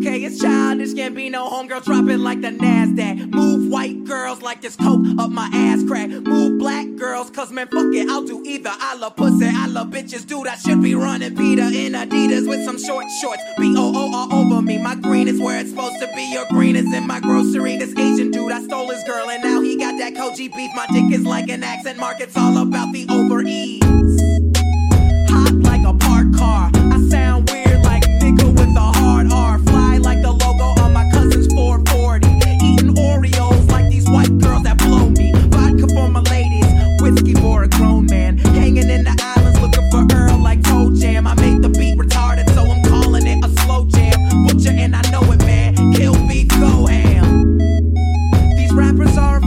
Okay, it's childish Gambino, homegirl, drop it like the NASDAQ. Move white girls like this coke up my ass crack. Move black girls, cause man, fuck it, I'll do either. I love pussy, I love bitches, dude. I should be running Peter in Adidas with some short shorts. B O O all over me. My green is where it's supposed to be. Your green is in my grocery. This Asian dude, I stole his girl, and now he got that Kobe beef. My dick is like an accent mark, it's all about the over ease.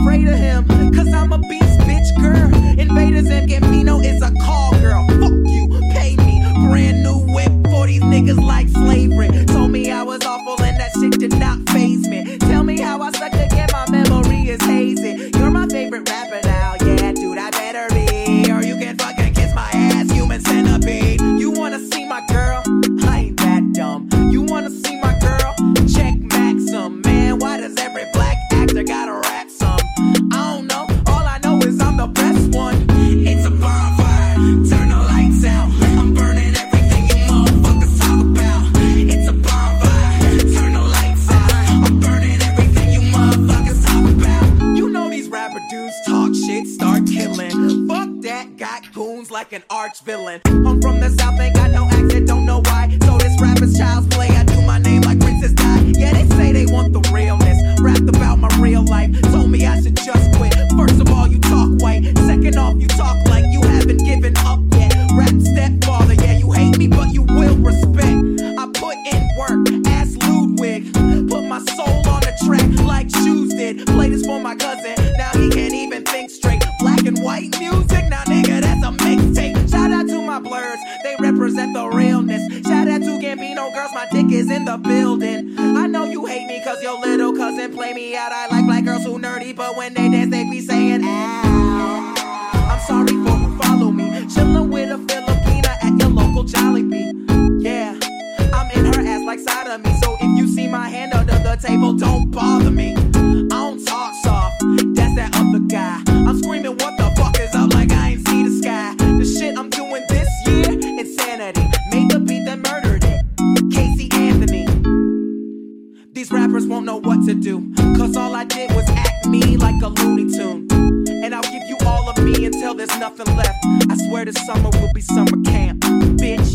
Afraid of him, cause I'm a beast, bitch, girl. Invaders and Gambino is a call shit, start killing. Fuck that, got goons like an arch villain. I'm from the south, ain't got no accent, don't know why. So this rapper's child's play. I do my name like Princess Di. Yeah, they say they want the realness. Rapped about my real life. Told me I should just quit. First of all, you talk white. Second off, you talk like you haven't given up yet. Rap stepfather, yeah, you hate me, but you will respect. I put in work, ask Ludwig. Put my soul on the track like shoes did. Play this for my cousin, blurs, they represent the realness. Shout out to Gambino girls, my dick is in the building. I know you hate me cause your little cousin play me out. I like black girls who nerdy, but when they dance, they be saying, ow. I'm sorry for who follow me. Chillin' with a Filipina at your local Jollibee. Yeah, I'm in her ass like me. So if you see my hand under the table, don't bother me. don't know what to do. Cause all I did was act me like a Looney Tune. And I'll give you all of me until there's nothing left. I swear this summer will be summer camp, bitch.